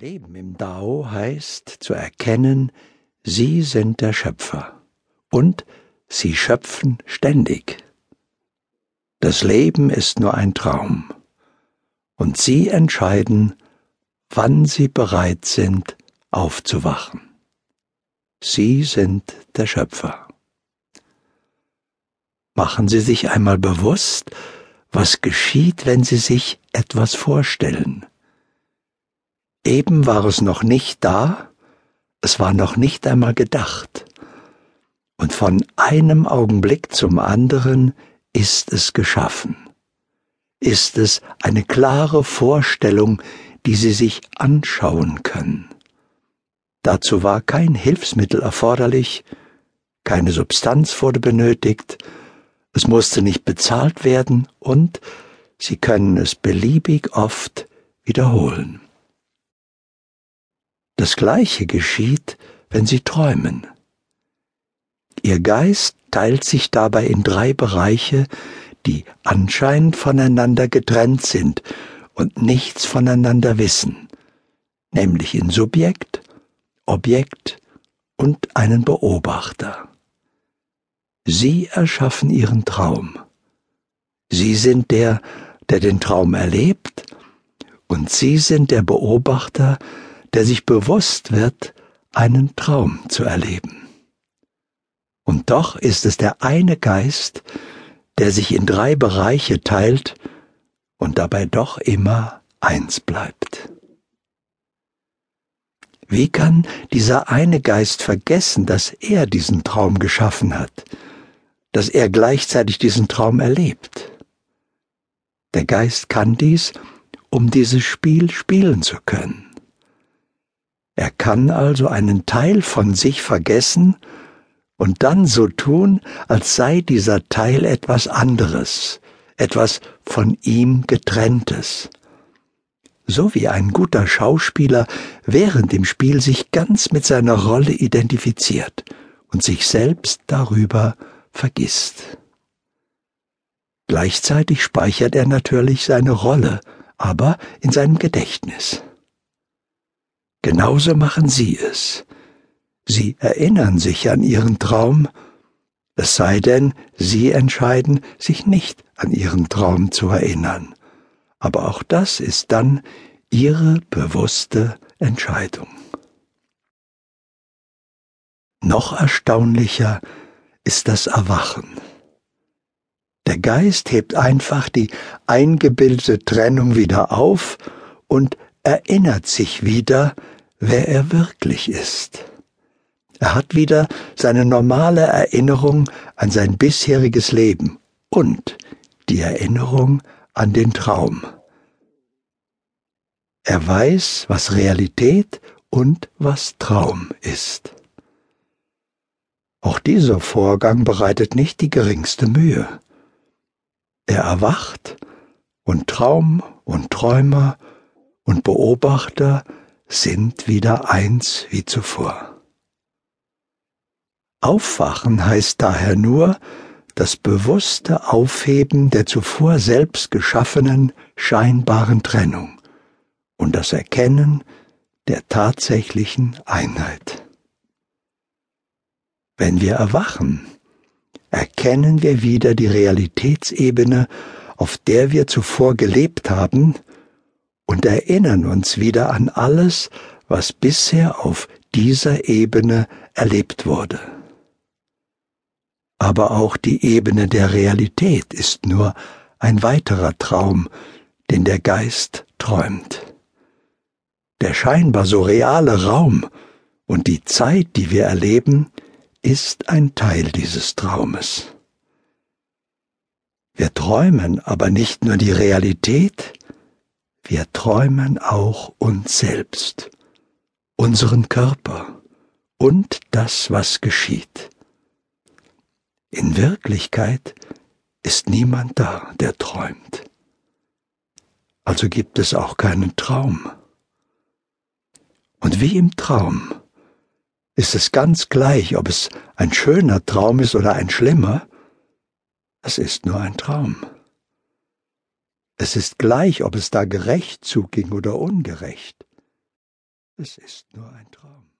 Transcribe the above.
Leben im Dao heißt zu erkennen, Sie sind der Schöpfer und Sie schöpfen ständig. Das Leben ist nur ein Traum und Sie entscheiden, wann Sie bereit sind, aufzuwachen. Sie sind der Schöpfer. Machen Sie sich einmal bewusst, was geschieht, wenn Sie sich etwas vorstellen Eben war es noch nicht da, es war noch nicht einmal gedacht. Und von einem Augenblick zum anderen ist es geschaffen. Ist es eine klare Vorstellung, die Sie sich anschauen können. Dazu war kein Hilfsmittel erforderlich, keine Substanz wurde benötigt, es musste nicht bezahlt werden und Sie können es beliebig oft wiederholen. Das gleiche geschieht, wenn Sie träumen. Ihr Geist teilt sich dabei in drei Bereiche, die anscheinend voneinander getrennt sind und nichts voneinander wissen, nämlich in Subjekt, Objekt und einen Beobachter. Sie erschaffen Ihren Traum. Sie sind der, der den Traum erlebt, und Sie sind der Beobachter, der sich bewusst wird, einen Traum zu erleben. Und doch ist es der eine Geist, der sich in drei Bereiche teilt und dabei doch immer eins bleibt. Wie kann dieser eine Geist vergessen, dass er diesen Traum geschaffen hat, dass er gleichzeitig diesen Traum erlebt? Der Geist kann dies, um dieses Spiel spielen zu können. Er kann also einen Teil von sich vergessen und dann so tun, als sei dieser Teil etwas anderes, etwas von ihm getrenntes. So wie ein guter Schauspieler während dem Spiel sich ganz mit seiner Rolle identifiziert und sich selbst darüber vergisst. Gleichzeitig speichert er natürlich seine Rolle, aber in seinem Gedächtnis. Genauso machen Sie es. Sie erinnern sich an Ihren Traum, es sei denn, Sie entscheiden, sich nicht an Ihren Traum zu erinnern. Aber auch das ist dann Ihre bewusste Entscheidung. Noch erstaunlicher ist das Erwachen. Der Geist hebt einfach die eingebildete Trennung wieder auf und erinnert sich wieder, wer er wirklich ist. Er hat wieder seine normale Erinnerung an sein bisheriges Leben und die Erinnerung an den Traum. Er weiß, was Realität und was Traum ist. Auch dieser Vorgang bereitet nicht die geringste Mühe. Er erwacht und Traum und Träumer und Beobachter sind wieder eins wie zuvor. Aufwachen heißt daher nur das bewusste Aufheben der zuvor selbst geschaffenen scheinbaren Trennung und das Erkennen der tatsächlichen Einheit. Wenn wir erwachen, erkennen wir wieder die Realitätsebene, auf der wir zuvor gelebt haben und erinnern uns wieder an alles, was bisher auf dieser Ebene erlebt wurde. Aber auch die Ebene der Realität ist nur ein weiterer Traum, den der Geist träumt. Der scheinbar so reale Raum und die Zeit, die wir erleben, ist ein Teil dieses Traumes. Wir träumen aber nicht nur die Realität, wir träumen auch uns selbst, unseren Körper und das, was geschieht. In Wirklichkeit ist niemand da, der träumt. Also gibt es auch keinen Traum. Und wie im Traum ist es ganz gleich, ob es ein schöner Traum ist oder ein schlimmer, es ist nur ein Traum. Es ist gleich, ob es da gerecht zuging oder ungerecht. es ist nur ein Traum.